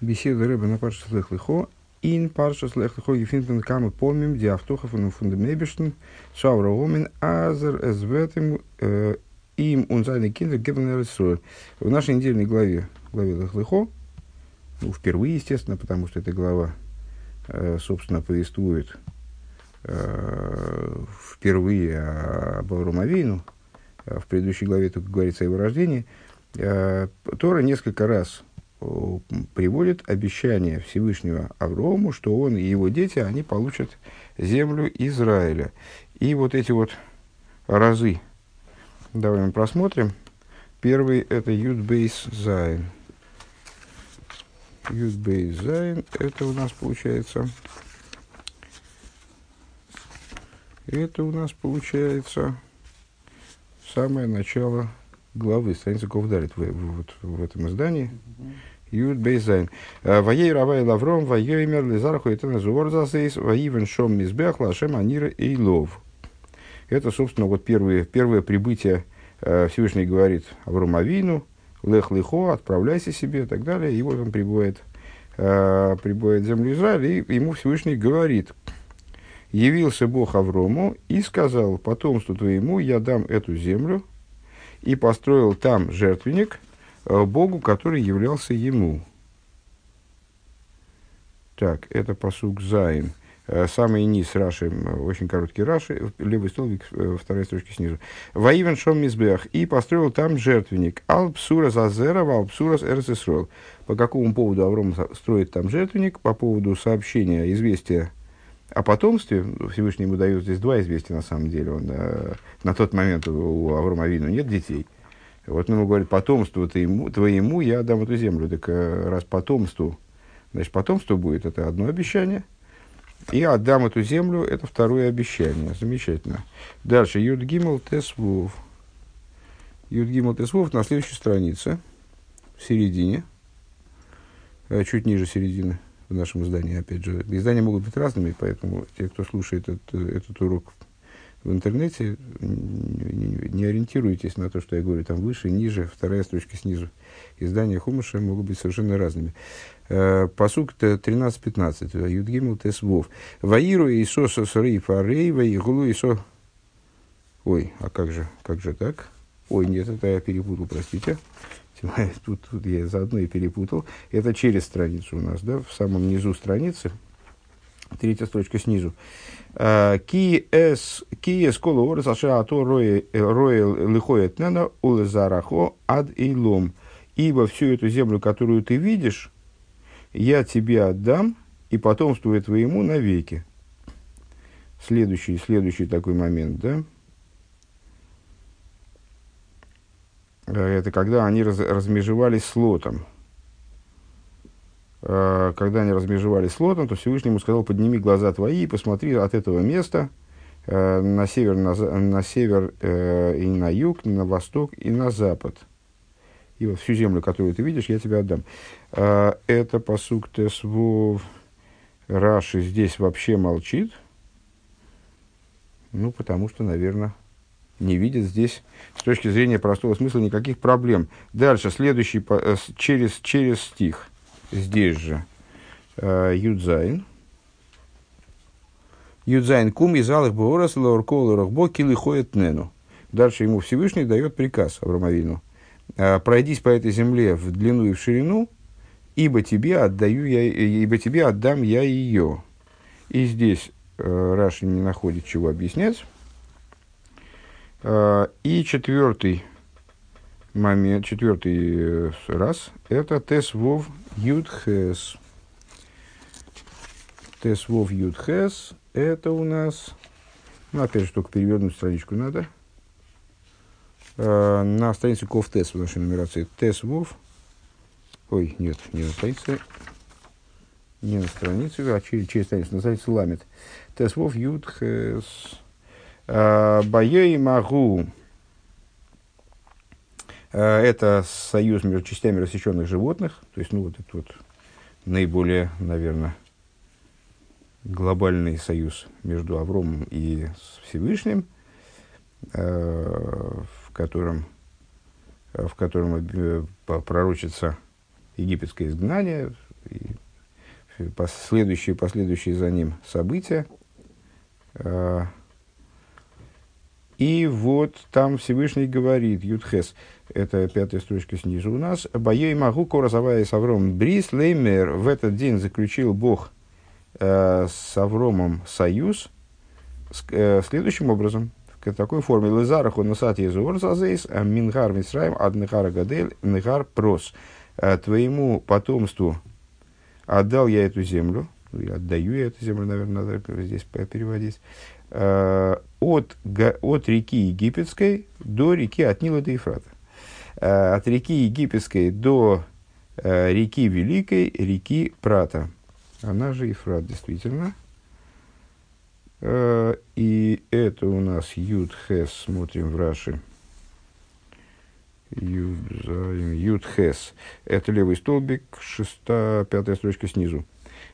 Беседа рыба на парше слех лихо. Ин парше слех лихо гефинтен камы помим диавтоха фун фундамебиштен шаура омен азер эзветем им он зайный киндер гебен В нашей недельной главе, главе лех лихо, ну, впервые, естественно, потому что эта глава, собственно, повествует впервые об Авромавейну, в предыдущей главе только говорится о его рождении, э, Тора несколько раз приводит обещание Всевышнего Аврому, что он и его дети, они получат землю Израиля. И вот эти вот разы, давай мы просмотрим. Первый это יוד בית זיין. יוד בית זיין, это у нас получается... Это у нас получается самое начало главы, страница Ковдарит в, в, вот, в этом издании. Юд Бейзайн. «Э, Ваей Равай Лавром, Ваей Мер Лизарху и Тенезуор Засейс, Ваивен Шом Мизбех, Лашем Анира Лов. Это, собственно, вот первое, первое прибытие э, Всевышний говорит Авром Авину, Лех Лихо, отправляйся себе и так далее. И вот он прибывает, э, прибывает в землю Израиля, и ему Всевышний говорит, явился Бог Аврому и сказал потомству твоему, я дам эту землю, и построил там жертвенник Богу, который являлся ему. Так, это посук Зайн. Э, самый низ Раши, очень короткий Раши, левый столбик, э, вторая строчка снизу. Ваивен шом мизбех. И построил там жертвенник. Алпсура зазера, алпсурас эрсесрол. По какому поводу Авром строит там жертвенник? По поводу сообщения, известия о потомстве, Всевышний ему дает здесь два известия на самом деле. Он, э, на тот момент у Аврома Авину нет детей. Вот ему говорит, потомству твоему, твоему я дам эту землю. Так э, раз потомству, значит, потомство будет, это одно обещание. И отдам эту землю, это второе обещание. Замечательно. Дальше, Юдгимл Тесвов. Юдгимл Тесвов на следующей странице, в середине, э, чуть ниже середины в нашем издании, опять же. Издания могут быть разными, поэтому те, кто слушает этот, этот урок в интернете, не, ориентируйтесь на то, что я говорю там выше, ниже, вторая строчка снизу. Издания Хумаша могут быть совершенно разными. Э, посук 13-15. Юдгимл Тесвов. Ваиру Исо Сосрей Фарей, Ваигулу Исо... Ой, а как же, как же так? Ой, нет, это я перепутал, простите. Тут, тут я заодно и перепутал. Это через страницу у нас, да, в самом низу страницы. Третья строчка снизу. А, ки эс кола орес аша ато роe лихоет нена улезарахо ад илом. Ибо всю эту землю, которую ты видишь, я тебе отдам, и потомству твоему навеки. Следующий, следующий такой момент, да? Э, это когда они раз, размежевались с Лотом. Э, когда они размежевались с Лотом, то Всевышний ему сказал, подними глаза твои и посмотри от этого места э, на север, на, на север и на юг, на восток и на запад. И вот всю землю, которую ты видишь, я тебе отдам. Это посук Тесвов Раши здесь вообще молчит. Ну, потому что, наверное, не видит здесь с точки зрения простого смысла никаких проблем. Дальше, следующий, э, через, через стих, здесь же, э, Юдзайн. Юдзайн кум из алых боорас лауркол бо килы ходит нену. Дальше ему Всевышний дает приказ Авромовину. «Э, Пройдись по этой земле в длину и в ширину, ибо тебе отдаю я, ибо тебе отдам я ее. И здесь Раши не находит чего объяснять. А, и четвертый момент, четвертый э, раз, это тес вов юдхес. Тес вов юдхес, это у нас, ну, опять же, только перевернуть страничку надо. А, на странице ков тес в нашей нумерации. Тес вов, ой, нет, не на странице, не на странице, а через, через страницу, на странице ламет. Тес вов юдхес. Э, Боей Магу э, это союз между частями рассеченных животных, то есть, ну, вот этот вот наиболее, наверное, глобальный союз между Авромом и Всевышним, э, в котором, в котором пророчится египетское изгнание, следующие, последующие за ним события. И вот там Всевышний говорит, Юдхес, это пятая строчка снизу у нас, «Боей могу коразовая с Авромом Брис Леймер в этот день заключил Бог э, с Авромом союз с, э, следующим образом, в такой форме. Лезараху насат езуор зазейс, а мингар мисраем ад нехара гадель нехар прос. Э, твоему потомству отдал я эту землю, ну, отдаю я эту землю, наверное, надо здесь переводить, Э, от, от реки Египетской до реки от Нила до Ефрата. Э, от реки Египетской до э, реки Великой, реки Прата. Она же Ефрат, действительно. И это у нас Юд Хес, смотрим в Раши. Юд, Юд Хес. Это левый столбик, шестая, пятая строчка снизу.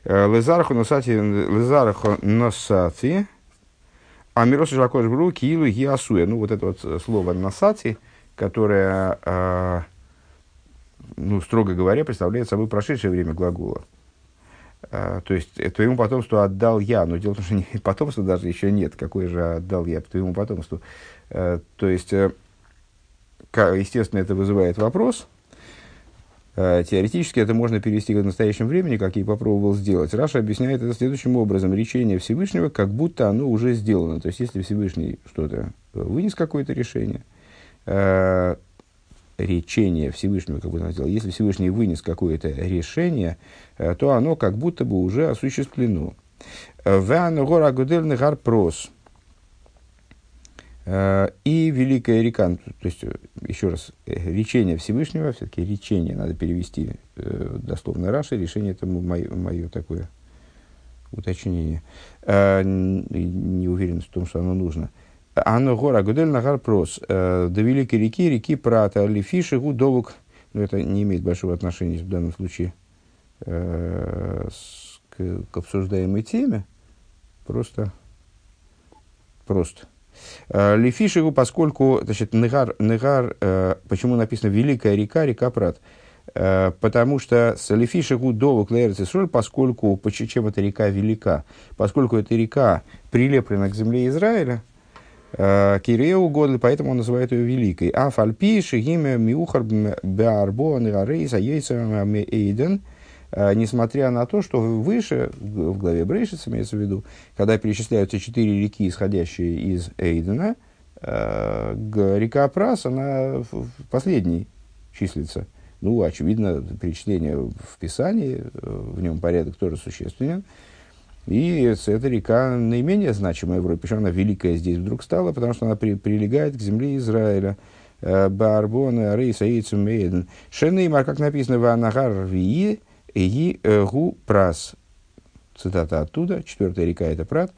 Лезарху носати, лезарху носати, а Мирос Жакош Бру Киилу Гиасуя. Ну, вот это вот э, слово насати, которое, э, ну, строго говоря, представляет собой прошедшее время глагола. Э, то есть, твоему потомству отдал я. Но дело в том, что потомства даже еще нет. Какое же отдал я твоему потомству? То есть, естественно, это вызывает вопрос – теоретически это можно перевести к настоящему времени, как я и попробовал сделать. Раша объясняет это следующим образом. Речение Всевышнего, как будто оно уже сделано. То есть, если Всевышний что-то вынес какое-то решение, э, речение Всевышнего, как будто он сделал, если Всевышний вынес какое-то решение, э, то оно как будто бы уже осуществлено. Ван гора гудельный гарпрос. Э, и Великая река, ну, то есть, э, еще раз, э, речение Всевышнего, все-таки речение надо перевести дословно Раши, решение это мое, мое такое уточнение. Не уверен в том, что оно нужно. Анна гора гудель нагар прос. До Великой реки, реки Прата, Лифиши, Гудовук. Но это не имеет большого отношения в данном случае к, обсуждаемой теме. Просто, просто Э, Лефишеву, поскольку, значит, Негар, Негар, э, почему написано Великая река, река Прат? Э, потому что с Лефишеву до Клэрцисроль, поскольку, чем эта река велика, поскольку эта река прилеплена к земле Израиля, Киреу Годли, поэтому он называет ее великой. А фальпи шигиме миухар беарбо нерарейса ейцам эйден – несмотря на то, что выше, в главе Брейшиц, имеется в виду, когда перечисляются четыре реки, исходящие из Эйдена, э, река Прас, она последней числится. Ну, очевидно, перечисление в Писании, э, в нем порядок тоже существенен. И эта река наименее значимая в Европе, причем она великая здесь вдруг стала, потому что она при, прилегает к земле Израиля. Барбона, Рейса, Яйцум, Эйден. Шенеймар, как написано в Вии, и гу прас. Цитата оттуда, четвертая река это прат.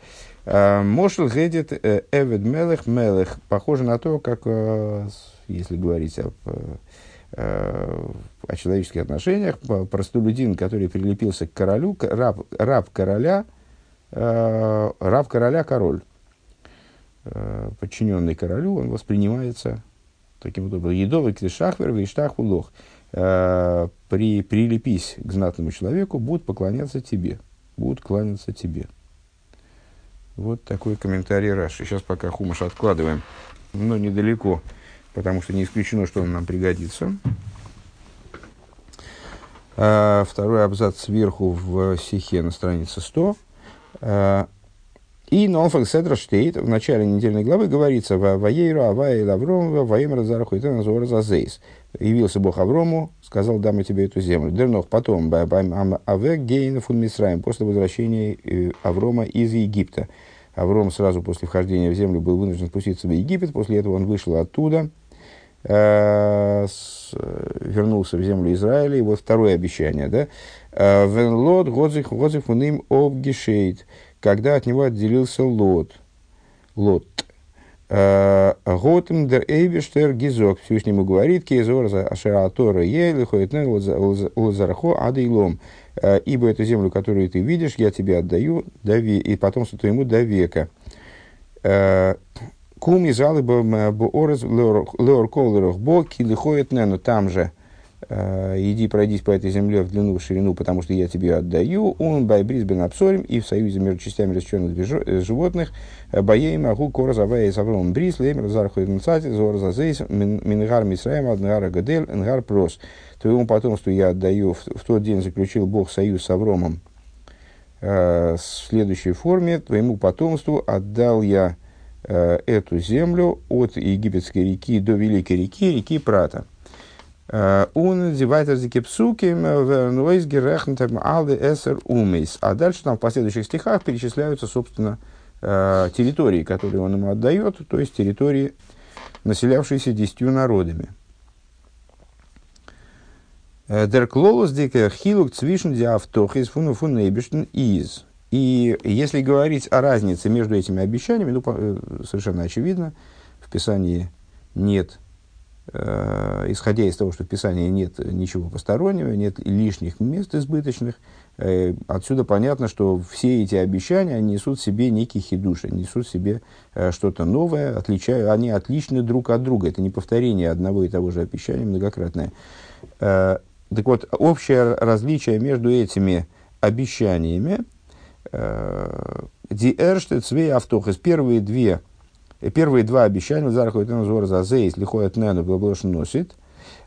«А, Мошел гедет э, эвед мелех мелех. Похоже на то, как, э, если говорить об, э, о человеческих отношениях, простолюдин, который прилепился к королю, раб, раб короля, раб короля король. Подчиненный королю, он воспринимается таким образом. Едовый клишахвер, виштах улох. При, прилепись к знатному человеку, будут поклоняться тебе. Будут кланяться тебе. Вот такой комментарий Раши. Сейчас пока хумаш откладываем, но недалеко, потому что не исключено, что он нам пригодится. А, второй абзац сверху в стихе на странице 100. А, и Нолфак Седра Штейт в начале недельной главы говорится «Ваейру Лавром Зараху Итана Зора Зазейс» явился Бог Аврому, сказал, дам я тебе эту землю. Дернох потом, авек гейн фун Мисраем, после возвращения э, Аврома из Египта. Авром сразу после вхождения в землю был вынужден спуститься в Египет, после этого он вышел оттуда, э, с, вернулся в землю Израиля, и вот второе обещание, да, э, Венлот годзих годзих уним обгишейт, когда от него отделился Лот, Лот, Э, Готем дер Эйбештер Гизок Всевышнему говорит, Кейзор за Ашератора Ели Хоетне Лазархо Адейлом. Э, Ибо эту землю, которую ты видишь, я тебе отдаю до ве... и потомству твоему до века. Э, Кум из Алыба Буорез Леор Колерох Бо Килихоет Нену. Там же иди пройдись по этой земле в длину, в ширину, потому что я тебе отдаю, он байбрис бен абсорим, и в союзе между частями рассеченных э, животных, боей могу кора завая с Авромом брис, леймер зарху инцати, зор зазейс, мингар мисраем, аднгара гадель, нгар прос. Твоему потомству я отдаю, в, в тот день заключил Бог союз с Авромом, э, в следующей форме, твоему потомству отдал я э, эту землю от египетской реки до великой реки, реки Прата. Он дивайтер зикипсуким вернойс герехнтем алды эсер умейс. А дальше там в последующих стихах перечисляются, собственно, э, территории, которые он ему отдает, то есть территории, населявшиеся десятью народами. Der Клолос дикер хилук цвишн диафтох из фуну фун из. И если говорить о разнице между этими обещаниями, ну, совершенно очевидно, в Писании нет Э, исходя из того, что в Писании нет ничего постороннего, нет лишних мест избыточных, э, отсюда понятно, что все эти обещания несут в себе некий хидуш, они несут в себе э, что-то новое, отличают, они отличны друг от друга. Это не повторение одного и того же обещания многократное. Так вот, общее различие между этими обещаниями, Ди Эрштет, Свей Автохес, первые две Первые два обещания, Зарахует Назор Зазейс, Лихоет Нену, Благош носит.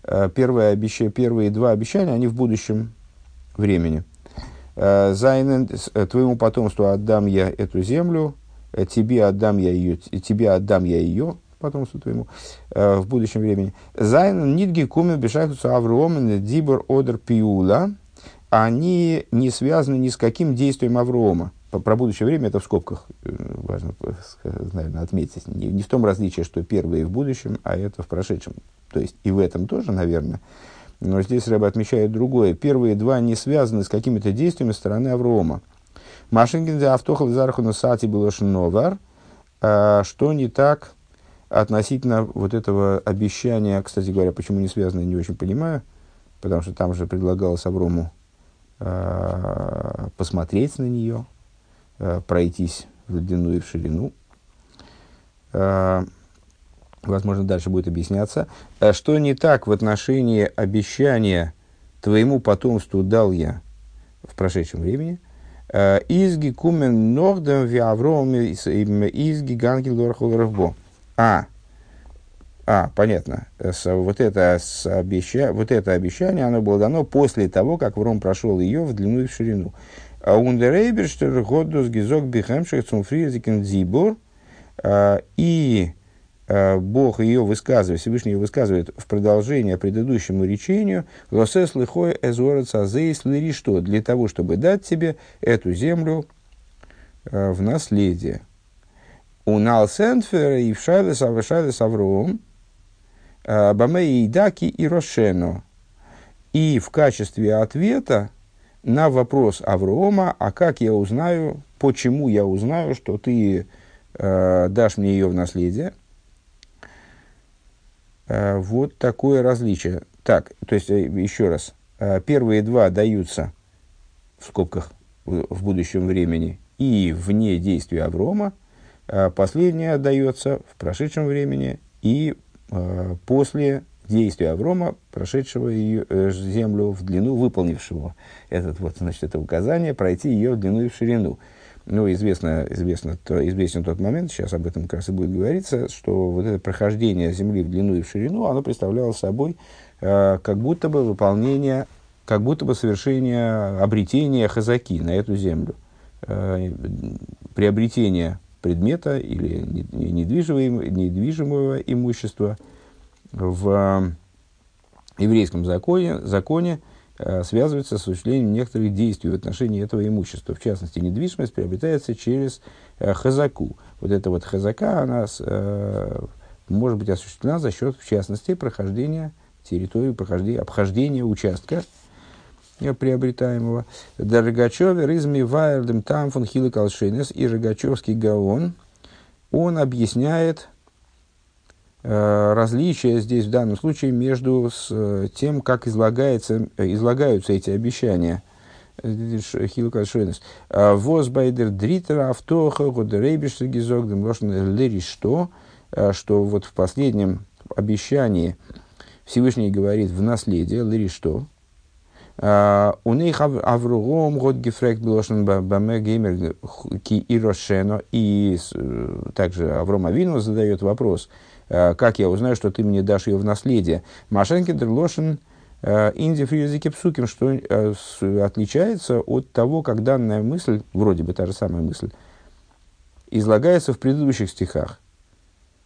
Э, первые, обещ... первые два обещания, они в будущем времени. Э, Зайнен, э, твоему потомству отдам я эту землю, тебе отдам я ее, тебе отдам я ее, потомству твоему, в будущем времени. Зайнен, Нидги, Кумен, Бешахтуса, Авромен, Дибор, Одер, Пиула, они не связаны ни с каким действием Аврома про будущее время это в скобках э, важно, наверное, отметить. Не, не в том различии, что первое в будущем, а это в прошедшем. То есть и в этом тоже, наверное. Но здесь Рэба отмечает другое. Первые два не связаны с какими-то действиями стороны Аврома. Машингин автохал зархуна сати новар. А что не так относительно вот этого обещания, кстати говоря, почему не связано, не очень понимаю, потому что там же предлагалось Аврому а, посмотреть на нее, Э, пройтись в длину и в ширину. Э, возможно, дальше будет объясняться. Э, что не так в отношении обещания твоему потомству дал я в прошедшем времени? Изги кумен нордем ви авроме изги гангел А, а, понятно. Вот это, обеща... вот это обещание, оно было дано после того, как Вром прошел ее в длину и в ширину. А Ундерейберштер Годус Гизок Бихемших Цумфризикен Зибур. А, и а, Бог ее высказывает, Всевышний ее высказывает в продолжение предыдущему речению «Лосес лихой эзорец азейс лири что?» для того, чтобы дать тебе эту землю в наследие. У Налсенфер и в Шайлес Авшайлес Авром Бамей Идаки и Рошено. И в качестве ответа на вопрос Аврома, а как я узнаю, почему я узнаю, что ты э, дашь мне ее в наследие. Э, вот такое различие. Так, то есть, э, еще раз, э, первые два даются в скобках в, будущем времени и вне действия Аврома, э, последнее дается в прошедшем времени и после действия Аврома, прошедшего ее, э, землю в длину, выполнившего этот, вот, значит, это указание, пройти ее в длину и в ширину. Ну, известно, известно, то, известен тот момент, сейчас об этом как раз и будет говориться, что вот это прохождение земли в длину и в ширину, оно представляло собой э, как будто бы выполнение, как будто бы совершение обретения хазаки на эту землю. Э, приобретение предмета или недвижимого, недвижимого имущества – в еврейском законе, законе э, связывается с осуществлением некоторых действий в отношении этого имущества. В частности, недвижимость приобретается через э, хазаку. Вот эта вот хазака, она э, может быть осуществлена за счет, в частности, прохождения территории, прохождения, обхождения участка приобретаемого. Дорогачев, Ризми, Вайердем, Тамфон, Хилы, Калшинес и Рогачевский Гаон, он объясняет Э, различие здесь в данном случае между с, э, тем, как излагается, э, излагаются эти обещания. Хилка Шойнес. Возбайдер дритер автоха годерейбиш гизогдем лошен лери что, что вот в последнем обещании Всевышний говорит в наследие, лири что? А, у них авругом год гефрект блошен баме геймер ки ирошено. И также Авром Авину задает вопрос, как я узнаю, что ты мне дашь ее в наследие? Машенки дерлошен инди в языке псуким, что отличается от того, как данная мысль, вроде бы та же самая мысль, излагается в предыдущих стихах.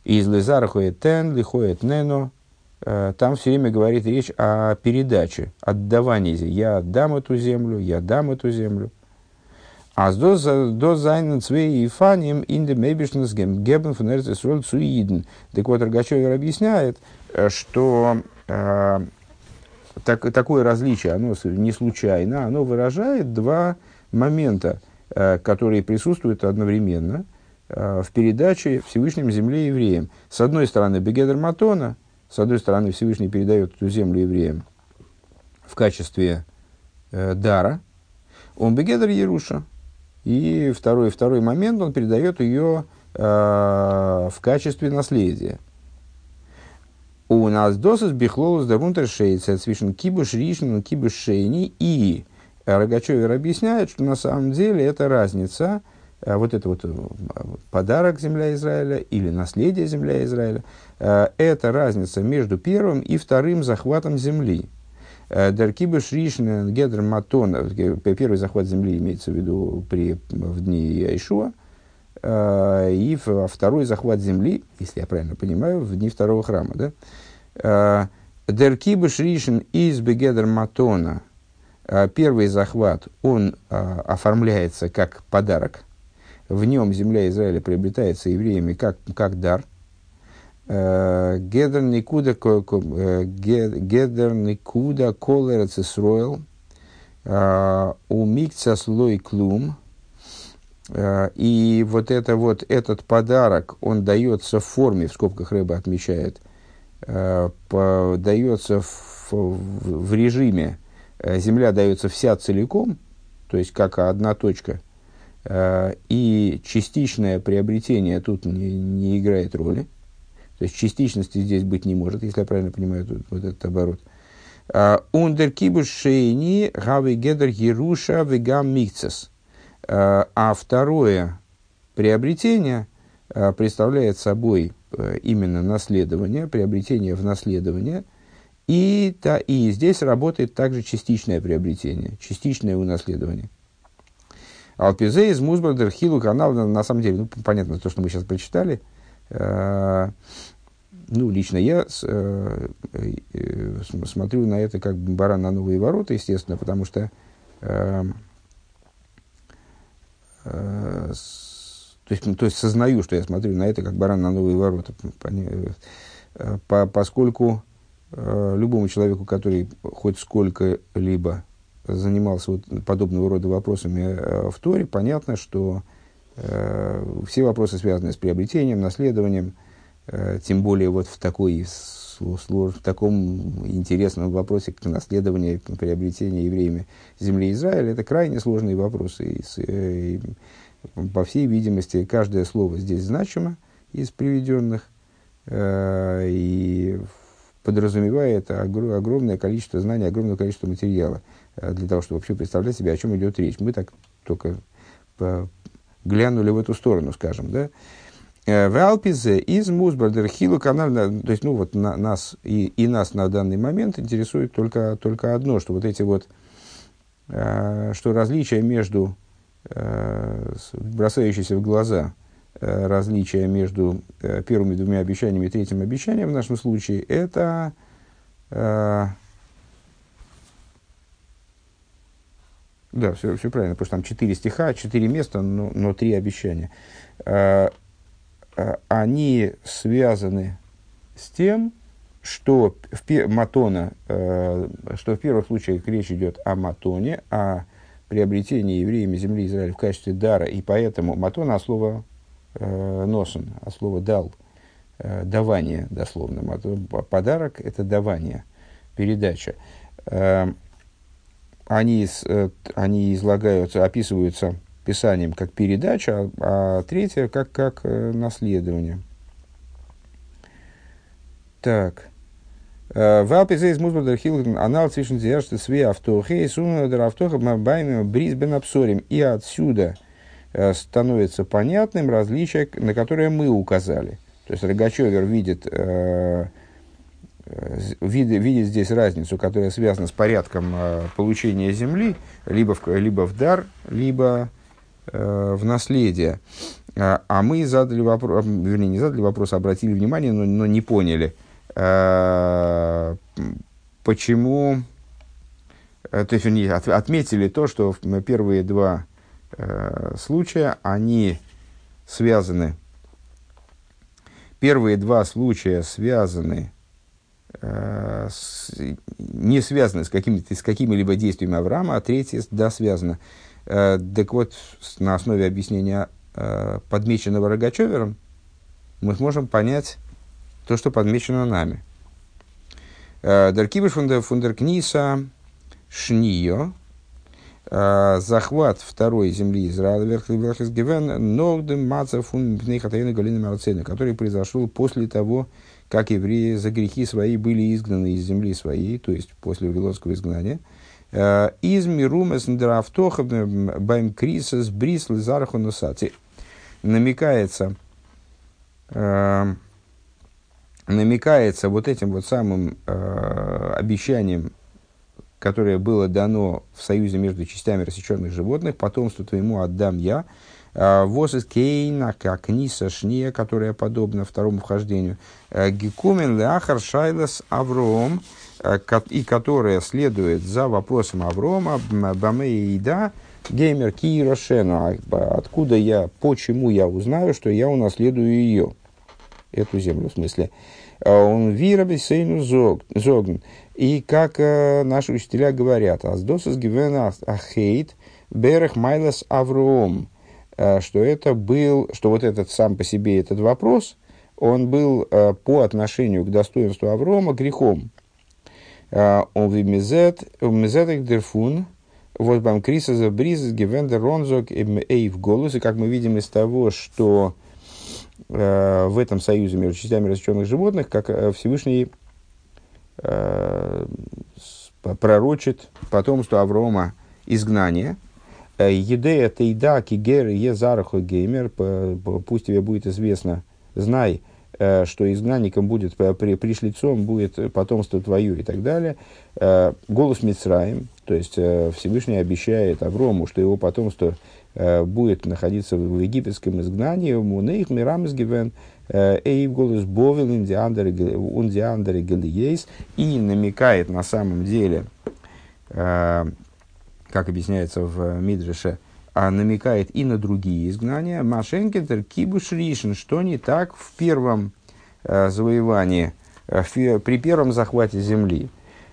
Из Лизара тен, лихоет нено. Э, там все время говорит речь о передаче, отдавании. Я отдам эту землю, я дам эту землю. А с до зайнен цвей и фаним ин де мейбишнес гебен фон эрцесроль цуиден. Так вот, Рогачевер объясняет, э, что э, так, такое различие, оно не случайно, оно выражает два момента, э, которые присутствуют одновременно – Э, в передаче Всевышним земле евреям. С одной стороны, Бегедер Матона, с одной стороны, Всевышний передает эту землю евреям в качестве э, дара, он Бегедер Еруша. И второй, второй момент, он передает ее э, в качестве наследия. У нас досыс бихлолус дарунтер шейца, свишен кибуш ришн, кибуш шейни. И Рогачевер объясняет, что на самом деле это разница – Э, вот это вот э, подарок земля Израиля или наследие земля Израиля, э, это разница между первым и вторым захватом земли. Даркиба Шришна Гедр Матона, первый захват земли имеется в виду при, в дни Айшуа, и второй захват земли, если я правильно понимаю, в дни второго храма. Да? Деркиба Шришн из Бегедр Матона, первый захват, он оформляется как подарок – в нем земля Израиля приобретается евреями как, как дар. Э, гедер никуда э, гедер никуда колерец Исроил э, у микца слой клум. И вот, это вот этот подарок, он дается в форме, в скобках рыба отмечает, дается в, в, в режиме, земля дается вся целиком, то есть как одна точка – и частичное приобретение тут не, не играет роли. То есть частичности здесь быть не может, если я правильно понимаю тут, вот этот оборот. Ундер кибуш шейни гавы гедер еруша вегам микцес. Э, а второе приобретение э, представляет собой именно наследование, приобретение в наследование. И, да, и здесь работает также частичное приобретение, частичное унаследование. Алпизе из Музбардер Хилу канал, на самом деле, ну, понятно, то, что мы сейчас прочитали. Э, ну, лично я э, э, смотрю на это как баран на новые ворота, естественно, потому что э, э, то, есть, то есть сознаю, что я смотрю на это как баран на новые ворота, э, по, поскольку э, любому человеку, который хоть сколько-либо занимался вот подобного рода вопросами э, в Торе, понятно, что э, все вопросы, связанные с приобретением, наследованием, э, тем более вот в, такой, в таком интересном вопросе, как наследование, приобретение евреями земли Израиля, это крайне сложные вопросы. И, э, и, по всей видимости, каждое слово здесь значимо из приведенных, э, и подразумевает огромное количество знаний, огромное количество материала. Э, для того, чтобы вообще представлять себе, о чем идет речь. Мы так только глянули в эту сторону, скажем, да. Э, в Алпизе из Музбардер канал, то есть, ну вот на, нас и, и нас на данный момент интересует только, только одно, что вот эти вот, э, что различия между, э, бросающиеся в глаза, э, различия между э, первыми двумя обещаниями и третьим обещанием в нашем случае, это Да, все, все правильно, потому что там четыре стиха, четыре места, но, но три обещания. А, а, они связаны с тем, что в, Матона, э, что в первых случаях речь идет о Матоне, о приобретении евреями земли Израиля в качестве дара, и поэтому Матона, а слово э, носен, а слово дал, э, давание дословно. Подарок – это давание, передача. Э, они, э, они излагаются, описываются писанием как передача, а, а третье как, как э, наследование. Так. Валпизейс музбадер хилгн анал цвишен зершты све автохе и сунадер автоха байми бризбен абсорим. И отсюда становится понятным различие, на которое мы указали. То есть Рогачевер видит, э, видит, видит здесь разницу, которая связана с порядком э, получения земли, либо в, либо в дар, либо э, в наследие. А, а мы задали вопрос, вернее, не задали вопрос, а обратили внимание, но, но не поняли, э, почему, э, то есть, вернее, от, отметили то, что первые два э, случая, они связаны Первые два случая связаны, э, не связаны с, какими-то, с какими-либо действиями Авраама, а третье, да, связано. Э, так вот, на основе объяснения э, подмеченного Рогачевером, мы сможем понять то, что подмечено нами. Э, Даркибыш фундеркниса шнио, Э, захват второй земли Израиля, Верхесгивен, Нордем, Мацев, Пнейхатаина, Галина Марцена, который произошел после того, как евреи за грехи свои были изгнаны из земли своей, то есть после Вавилонского изгнания. Э, из Мирумес Драфтоха Байм Крисас Брис Лизараху Носати. Намекается, э, намекается вот этим вот самым обещанием которое было дано в союзе между частями рассеченных животных, потомство твоему отдам я. А, Воз кейна, как ниса шния, которая подобна второму вхождению. А, Гекумен леахар шайлас авром, а, и которая следует за вопросом Аврома, баме да, геймер кирошену. Откуда я, почему я узнаю, что я унаследую ее, эту землю в смысле. Он вира бисейну зогн. И как э, наши учителя говорят, «Аздосас гивена ахейт берех майлас авроом», э, что это был, что вот этот сам по себе этот вопрос, он был э, по отношению к достоинству Аврома грехом. Э, он вимезет, вимезет дерфун, вот бам криса за бриз гивендер ронзок эй в голос, и как мы видим из того, что э, в этом союзе между частями различенных животных, как э, Всевышний э, пророчит потомство Аврома изгнание. Э, Едея тейда кигер езараху геймер, пусть тебе будет известно, знай, э, что изгнанником будет, при, пришлицом будет потомство твое и так далее. Э, голос Мицраем, то есть Всевышний обещает Аврому, что его потомство будет находиться в египетском изгнании, мунейх мирам изгивен, Эйв голос Бовил Ундиандере Галиейс. И намекает на самом деле, э, как объясняется в Мидреше, а намекает и на другие изгнания. Машенкетер Кибуш Ришин, что не так в первом э, завоевании, э, при первом захвате земли.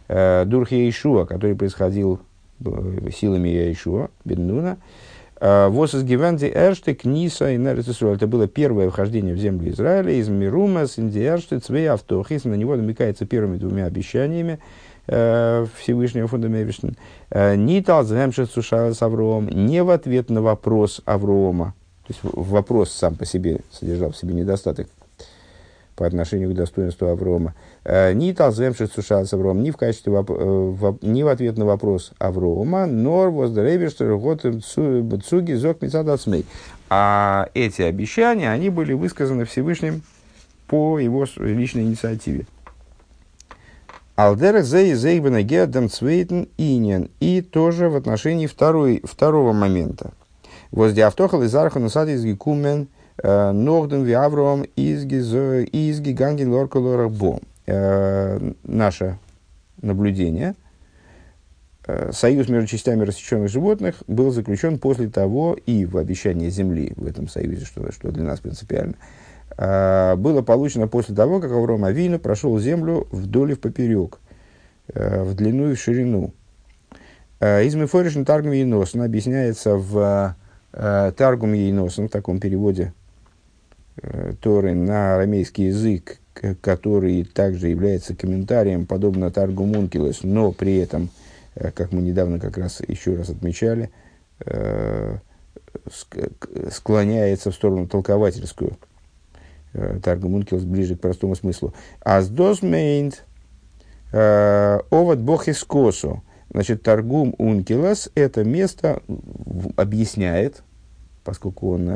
Дурхи Ишуа, который происходил силами Ишуа, Беннуна, Вос из Гиванди Эршты, Книса и Это было первое вхождение в землю Израиля из Мирума, с Индиаршты, Цвей Автохис. На него намекается первыми двумя обещаниями э, Всевышнего Фундамевишн. Э, не Талзгемшет Сушава с Авроом, не в ответ на вопрос Аврома. То есть вопрос сам по себе содержал в себе недостаток по отношению к достоинству Аврома. Э, ни Талземшит Сушас Авром, ни в качестве э, ни в ответ на вопрос Аврома, нор воздрейберштер готем цуги зок мецадацмей. А эти обещания, они были высказаны Всевышним по его личной инициативе. Алдера зей зейбена гердем цвейтен инен. И тоже в отношении второй, второго момента. Возле автохал из архана сад из гекумен – Э, Норден ви Авром из Гиганген Бо. Э, наше наблюдение. Э, союз между частями рассеченных животных был заключен после того, и в обещании Земли в этом союзе, что, что для нас принципиально, было получено после того, как Авром Авину прошел землю вдоль и в поперек, в длину и в ширину. Из Мефоришн Таргум Еносен объясняется в Таргум Еносен, в таком переводе Э, Торы на арамейский язык, который также является комментарием, подобно Таргу Мункилес, но при этом, э, как мы недавно как раз еще раз отмечали, э, склоняется в сторону толковательскую. Таргу Мункилес ближе к простому смыслу. Аз дос мейнт Овод Бохискосу. Значит, Таргум Ункилас это место объясняет, поскольку он,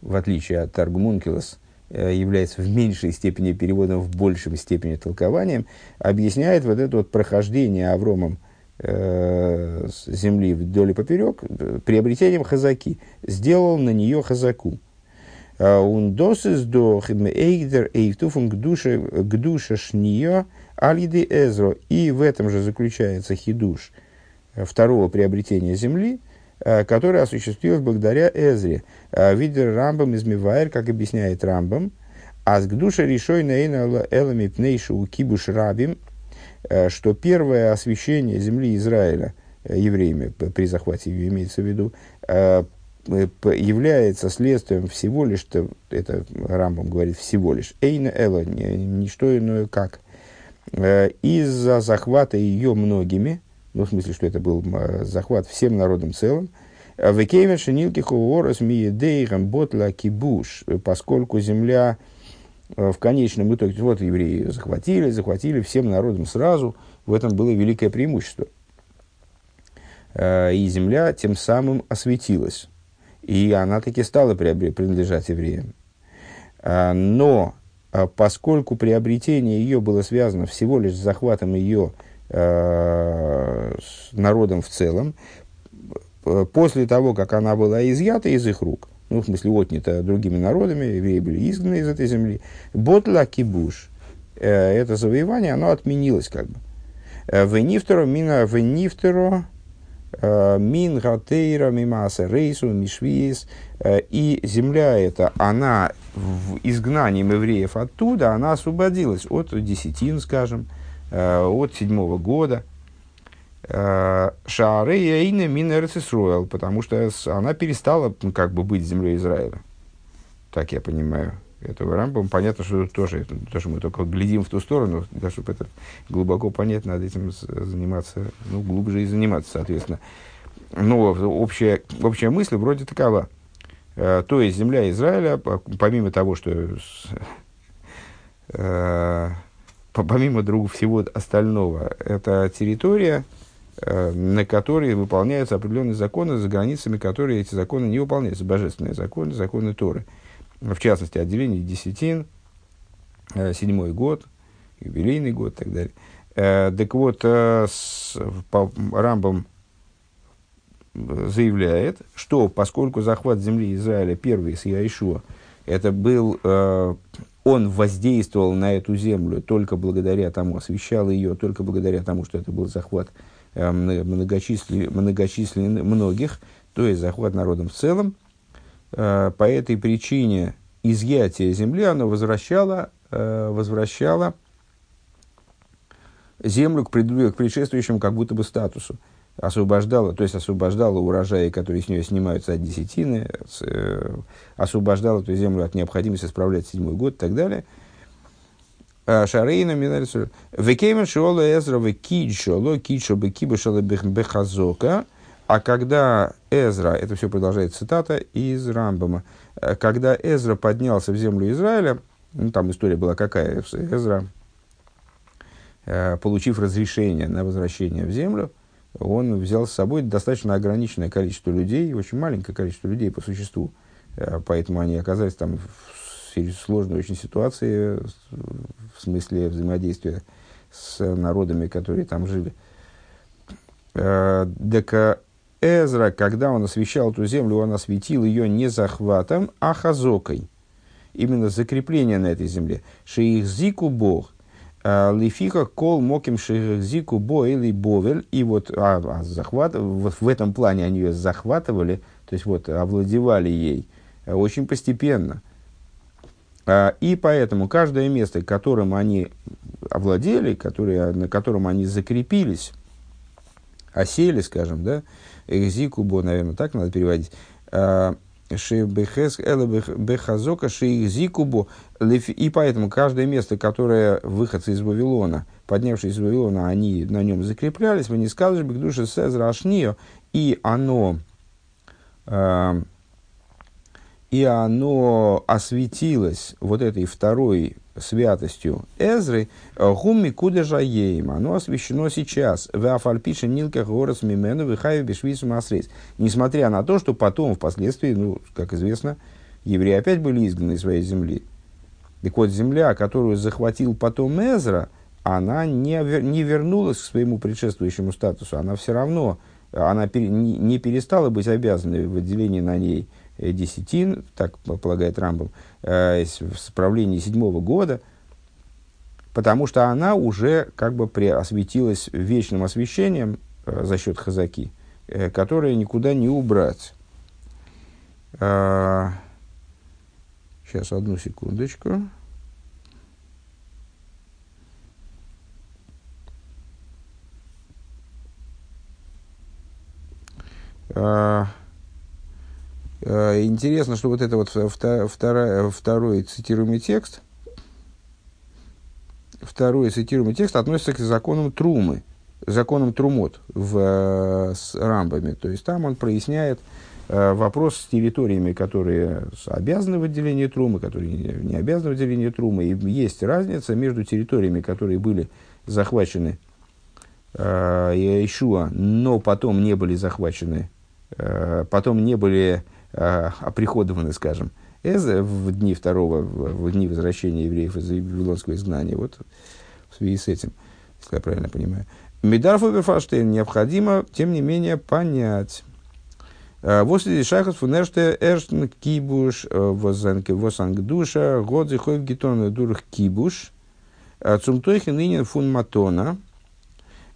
в отличие от Таргум Ункилас, является в меньшей степени переводом, в большей степени толкованием, объясняет вот это вот прохождение Авромом э, земли вдоль и поперек приобретением хазаки. Сделал на нее хазаку. Он досыс до эйдер эйфтуфун к душе шния алиды эзро. И в этом же заключается хидуш второго приобретения земли, которое осуществилось благодаря Эзре. Видер Рамбам из Мивайр, как объясняет Рамбам, а с гдуша решой на элами пнейшу у кибуш рабим, что первое освящение земли Израиля евреями при захвате ее имеется в виду, является следствием всего лишь, это Рамбам говорит всего лишь, эйна эла, не что иное как, из-за захвата ее многими, ну, в смысле, что это был захват всем народом целым, Векеймер шинилки хуорос миедейрам ботла кибуш, поскольку земля в конечном итоге, вот евреи захватили, захватили всем народом сразу, в этом было великое преимущество. И земля тем самым осветилась и она таки стала принадлежать евреям. А, но а, поскольку приобретение ее было связано всего лишь с захватом ее а, с народом в целом, после того, как она была изъята из их рук, ну, в смысле, отнята другими народами, евреи были изгнаны из этой земли, ботла кибуш, э, это завоевание, оно отменилось как бы. Э, венифтеро мина венифтеро Э, мин гатейра мимаса рейсу мишвиес. Э, и земля эта, она в изгнании евреев оттуда, она освободилась от десятин, скажем, э, от седьмого года. Шаары Яйна Минерцисруэл, потому что она перестала как бы быть землей Израиля. Так я понимаю этого Рамбама. Понятно, что тоже, это, то, что мы только глядим в ту сторону, да, чтобы это глубоко понять, надо этим заниматься, ну, глубже и заниматься, соответственно. Но общая, общая мысль вроде такова. Э, то есть земля Израиля, помимо того, что э, помимо друг всего остального, это территория, э, на которой выполняются определенные законы, за границами которые эти законы не выполняются, божественные законы, законы Торы в частности, отделение десятин, э, седьмой год, юбилейный год и так далее. Э, так вот, э, с, по, Рамбам заявляет, что поскольку захват земли Израиля первый с Яишуа, это был, он воздействовал на эту землю только благодаря тому, освещал ее только благодаря тому, что это был захват многочисленный, многочисленных многих, то есть захват народом в целом, Э, по этой причине изъятие земли, оно возвращало, э, возвращало землю к, пред, к предшествующему как будто бы статусу. Освобождало, то есть освобождало урожаи, которые с нее снимаются от десятины, э, освобождало эту землю от необходимости справлять седьмой год и так далее. Шарейна Минарису. Векеймен шиола эзра векидшо, ло кидшо бекиба шала бехазока. А когда Эзра, это все продолжает цитата из Рамбама, э, когда Эзра поднялся в землю Израиля, ну, там история была какая, Эзра, э, получив разрешение на возвращение в землю, он взял с собой достаточно ограниченное количество людей, очень маленькое количество людей по существу, э, поэтому они оказались там в сложной очень ситуации в смысле взаимодействия с народами, которые там жили. Так Эзра, когда он освещал эту землю, он осветил ее не захватом, а хазокой. Именно закрепление на этой земле. Шейхзику Бог. А, Лифиха кол моким шейхзику бо или бовель. И вот а, а захват, вот в этом плане они ее захватывали, то есть вот овладевали ей а, очень постепенно. И поэтому каждое место, которым они овладели, которые, на котором они закрепились, осели, скажем, да, Экзикубо, наверное, так надо переводить. А, Шебехес бехазока шейзикубо. И поэтому каждое место, которое выходцы из Вавилона, поднявшись из Вавилона, они на нем закреплялись, вы не скажешь бы душе Сезра Ашнио, и оно, э, и оно осветилось вот этой второй святостью Эзры, гумми кудежа ейм, оно освящено сейчас, в афальпише нилках горос мимену вихаю бешвису масрейс. Несмотря на то, что потом, впоследствии, ну, как известно, евреи опять были изгнаны из своей земли. Так вот, земля, которую захватил потом Эзра, она не, не вернулась к своему предшествующему статусу. Она все равно, она пере, не, перестала быть обязанной в отделении на ней э, десятин, так полагает Рамбом, э, с правления седьмого года, потому что она уже как бы осветилась вечным освещением э, за счет хазаки, э, которое никуда не убрать. Э, Сейчас, одну секундочку. А, интересно, что вот это вот второй, второй цитируемый текст, второй цитируемый текст относится к законам Трумы, законам Трумот в, с рамбами. То есть там он проясняет, Э, вопрос с территориями, которые обязаны в отделении трумы, которые не обязаны в отделении трумы. И есть разница между территориями, которые были захвачены э, Иешуа, но потом не были захвачены, э, потом не были э, оприходованы, скажем, Эза в дни второго, в, дни возвращения евреев из Вавилонского изгнания. Вот в связи с этим, если я правильно понимаю. Медарфу Ферфаштейн необходимо, тем не менее, понять, Восли шахас фунерште эрштен кибуш восангдуша годзи хойв гитон дурх кибуш цумтойхен инин фун матона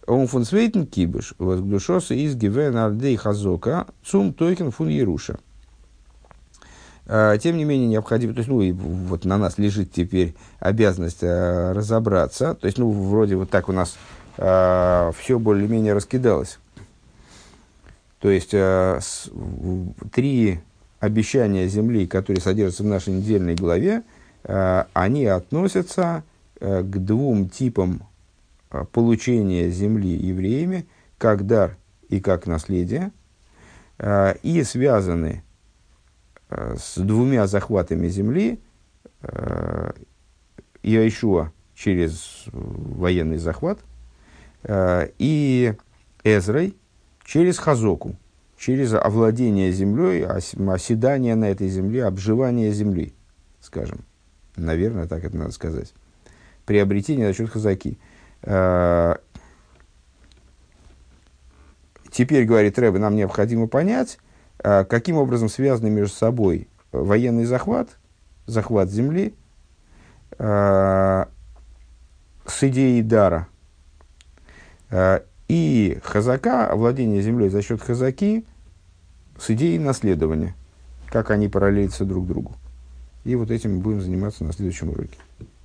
он фун свейтен кибуш возгдушоса из гивен ардей хазока цум тойхен фун еруша. Тем не менее, необходимо, то есть, ну, и вот на нас лежит теперь обязанность э, разобраться. То есть, ну, вроде вот так у нас э, все более-менее раскидалось то есть э, с, три обещания земли, которые содержатся в нашей недельной главе, э, они относятся э, к двум типам получения земли евреями, как дар и как наследие, э, и связаны с двумя захватами земли э, Иошуа через военный захват э, и Эзрой – через хазоку, через овладение землей, оседание на этой земле, обживание земли, скажем. Наверное, так это надо сказать. Приобретение за счет хазаки. А, теперь, говорит Рэбе, нам необходимо понять, каким образом связаны между собой военный захват, захват земли, а, с идеей дара и хазака, владение землей за счет хазаки, с идеей наследования, как они параллелятся друг другу. И вот этим мы будем заниматься на следующем уроке.